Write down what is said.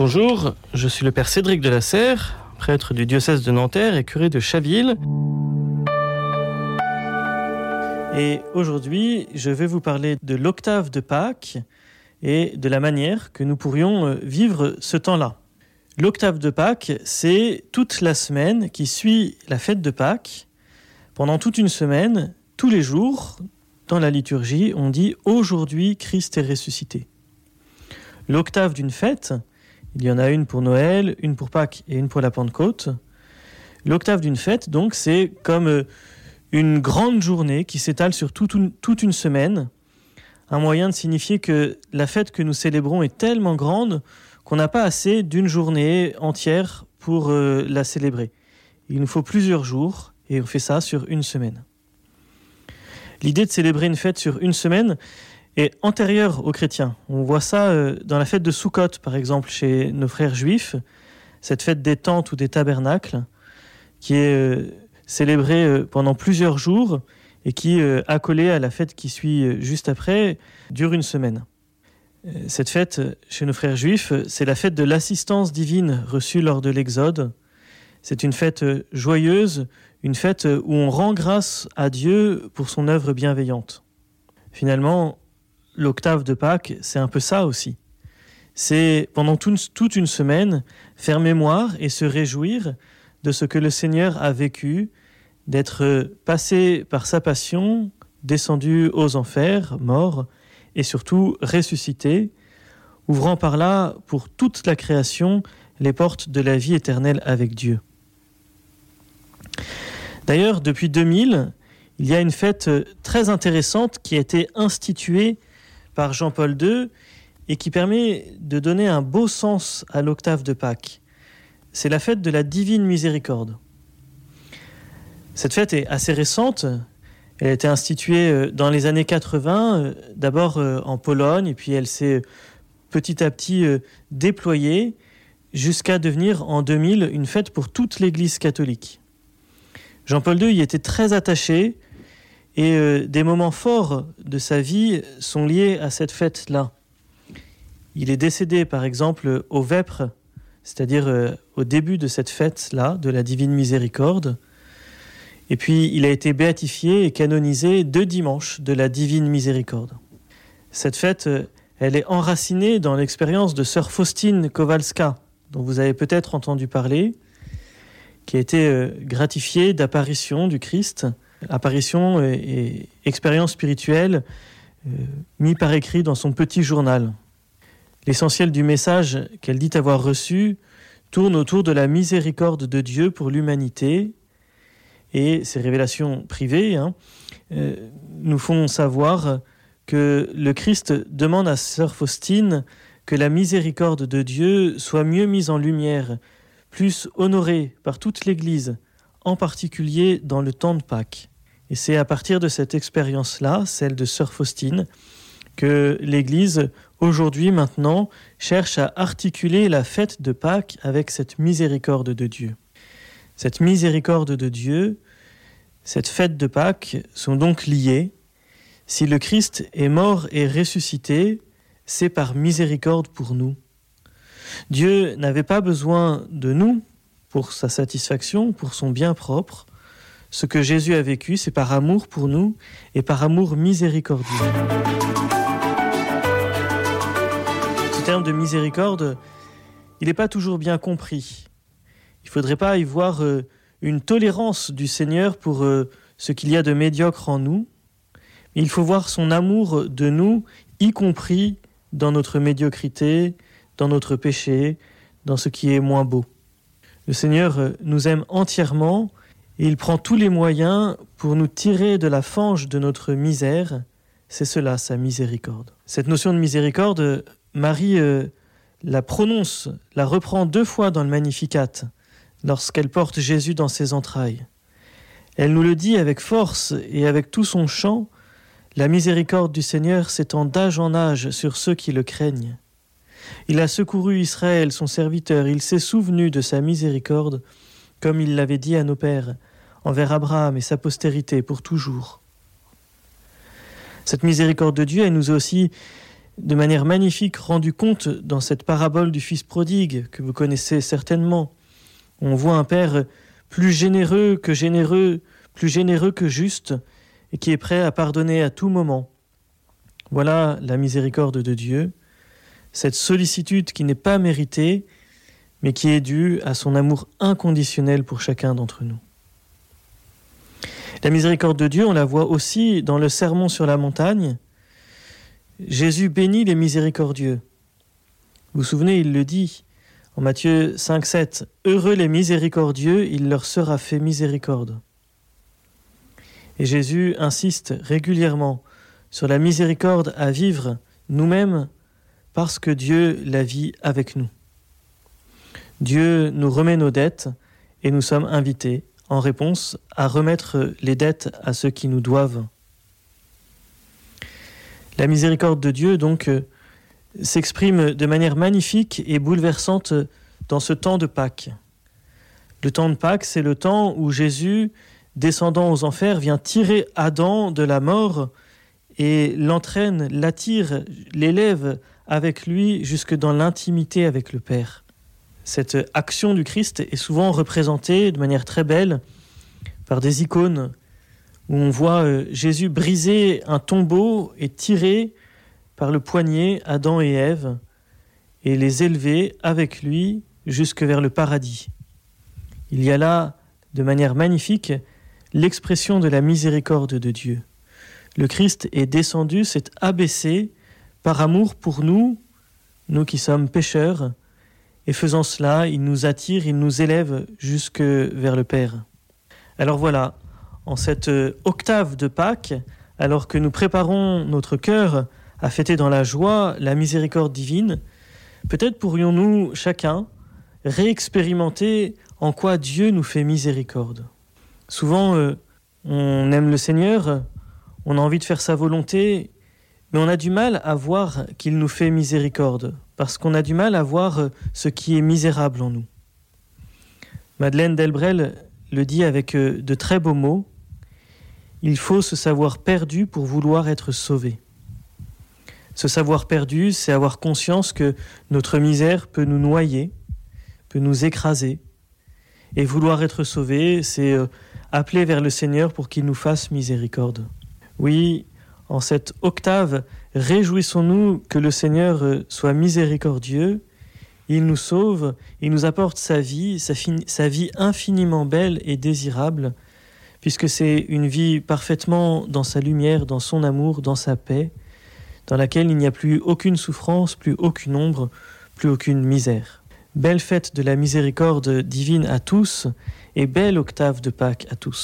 Bonjour, je suis le père Cédric de la Serre, prêtre du diocèse de Nanterre et curé de Chaville. Et aujourd'hui, je vais vous parler de l'octave de Pâques et de la manière que nous pourrions euh, vivre ce temps-là. L'octave de Pâques, c'est toute la semaine qui suit la fête de Pâques. Pendant toute une semaine, tous les jours, dans la liturgie, on dit Aujourd'hui Christ est ressuscité. L'octave d'une fête, il y en a une pour Noël, une pour Pâques et une pour la Pentecôte. L'octave d'une fête, donc, c'est comme euh, une grande journée qui s'étale sur toute une, semaine. Un moyen de signifier que la fête que nous célébrons est tellement grande qu'on n'a pas assez d'une journée entière pour euh, la célébrer. Il nous faut plusieurs jours et on fait ça sur une semaine. L'idée de célébrer une fête sur une semaine, est antérieure aux chrétiens. On voit ça euh, dans la fête de Sukkot, par exemple, chez nos frères juifs, cette fête des tentes ou des tabernacles, qui est euh, célébrée euh, pendant plusieurs jours et qui, accolée à la fête qui suit juste après, dure une semaine. Cette fête, chez nos frères juifs, c'est la fête de l'assistance divine reçue lors de l'Exode. C'est une fête joyeuse, une fête où on rend grâce à Dieu pour son œuvre bienveillante. Finalement, l'octave de Pâques, c'est un peu ça aussi. C'est pendant toute une semaine faire mémoire et se réjouir de ce que le Seigneur a vécu, d'être passé par sa passion, descendu aux enfers, mort, et surtout ressuscité, ouvrant par là pour toute la création les portes de la vie éternelle avec Dieu. D'ailleurs, depuis 2000, il y a une fête très intéressante qui a été instituée par Jean-Paul II et qui permet de donner un beau sens à l'octave de Pâques. C'est la fête de la divine miséricorde. Cette fête est assez récente. Elle a été instituée euh, dans les années 80, euh, d'abord euh, en Pologne, et puis elle s'est petit à petit déployée jusqu'à devenir en 2000 une fête pour toute l'Église catholique. Jean-Paul II y était très attaché, et euh, des moments forts de sa vie sont liés à cette fête-là. Il est décédé, par exemple, au Vêpres, c'est-à-dire euh, au début de cette fête-là, de la Divine Miséricorde. Et puis, il a été béatifié et canonisé deux dimanches de la Divine Miséricorde. Cette fête, euh, elle est enracinée dans l'expérience de sœur Faustine Kowalska, dont vous avez peut-être entendu parler, qui a été gratifiée d'apparition du Christ apparition et, expérience spirituelle euh, mis par écrit dans son petit journal. L'essentiel du message qu'elle dit avoir reçu tourne autour de la miséricorde de Dieu pour l'humanité et ces révélations privées hein, euh, nous font savoir que le Christ demande à Sœur Faustine que la miséricorde de Dieu soit mieux mise en lumière, plus honorée par toute l'Église, en particulier dans le temps de Pâques. Et c'est à partir de cette expérience-là, celle de Sœur Faustine, que l'Église, aujourd'hui, maintenant, cherche à articuler la fête de Pâques avec cette miséricorde de Dieu. Cette miséricorde de Dieu, cette fête de Pâques sont donc liées. Si le Christ est mort et ressuscité, c'est par miséricorde pour nous. Dieu n'avait pas besoin de nous pour sa satisfaction, pour son bien propre, ce que Jésus a vécu, c'est par amour pour nous et par amour miséricordieux. Ce terme de miséricorde, il n'est pas toujours bien compris. Il ne faudrait pas y voir euh, une tolérance du Seigneur pour euh, ce qu'il y a de médiocre en nous, mais il faut voir son amour de nous, y compris dans notre médiocrité, dans notre péché, dans ce qui est moins beau. Le Seigneur euh, nous aime entièrement et il prend tous les moyens pour nous tirer de la fange de notre misère. C'est cela sa miséricorde. Cette notion de miséricorde, Marie euh, la prononce, la reprend deux fois dans le Magnificat, lorsqu'elle porte Jésus dans ses entrailles. Elle nous le dit avec force et avec tout son chant, la miséricorde du Seigneur s'étend d'âge en âge sur ceux qui le craignent. Il a secouru Israël, son serviteur, il s'est souvenu de sa miséricorde, comme il l'avait dit à nos pères envers Abraham et sa postérité pour toujours. Cette miséricorde de Dieu, elle nous est aussi de manière magnifique rendu compte dans cette parabole du Fils prodigue que vous connaissez certainement. On voit un Père plus généreux que généreux, plus généreux que juste, et qui est prêt à pardonner à tout moment. Voilà la miséricorde de Dieu, cette sollicitude qui n'est pas méritée, mais qui est due à son amour inconditionnel pour chacun d'entre nous. La miséricorde de Dieu, on la voit aussi dans le sermon sur la montagne. Jésus bénit les miséricordieux. Vous vous souvenez, il le dit en Matthieu 5, 7. Heureux les miséricordieux, il leur sera fait miséricorde. Et Jésus insiste régulièrement sur la miséricorde à vivre nous-mêmes parce que Dieu la vit avec nous. Dieu nous remet nos dettes et nous sommes invités, en réponse, à remettre les dettes à ceux qui nous doivent. La miséricorde de Dieu, donc, euh, s'exprime de manière magnifique et bouleversante dans ce temps de Pâques. Le temps de Pâques, c'est le temps où Jésus, descendant aux enfers, vient tirer Adam de la mort et l'entraîne, l'attire, l'élève avec lui jusque dans l'intimité avec le Père. Cette action du Christ est souvent représentée de manière très belle par des icônes où on voit euh, Jésus briser un tombeau et tirer par le poignet Adam et Ève et les élever avec lui jusque vers le paradis. Il y a là, de manière magnifique, l'expression de la miséricorde de Dieu. Le Christ est descendu, s'est abaissé par amour pour nous, nous qui sommes pécheurs, et faisant cela, il nous attire, il nous élève jusque vers le Père. Alors voilà, en cette octave de Pâques, alors que nous préparons notre cœur à fêter dans la joie la miséricorde divine, peut-être pourrions-nous chacun réexpérimenter en quoi Dieu nous fait miséricorde. Souvent, euh, on aime le Seigneur, on a envie de faire sa volonté, mais on a du mal à voir qu'il nous fait miséricorde, parce qu'on a du mal à voir ce qui est misérable en nous. Madeleine Delbrel le dit avec euh, de très beaux mots. Il faut se savoir perdu pour vouloir être sauvé. Ce savoir perdu, c'est avoir conscience que notre misère peut nous noyer, peut nous écraser. Et vouloir être sauvé, c'est euh, appeler vers le Seigneur pour qu'il nous fasse miséricorde. Oui, en cette octave, réjouissons-nous que le Seigneur euh, soit miséricordieux. Il nous sauve, il nous apporte sa vie, sa, sa vie infiniment belle et désirable, puisque c'est une vie parfaitement dans sa lumière, dans son amour, dans sa paix, dans laquelle il n'y a plus aucune souffrance, plus aucune ombre, plus aucune misère. Belle fête de la miséricorde divine à tous et belle octave de Pâques à tous.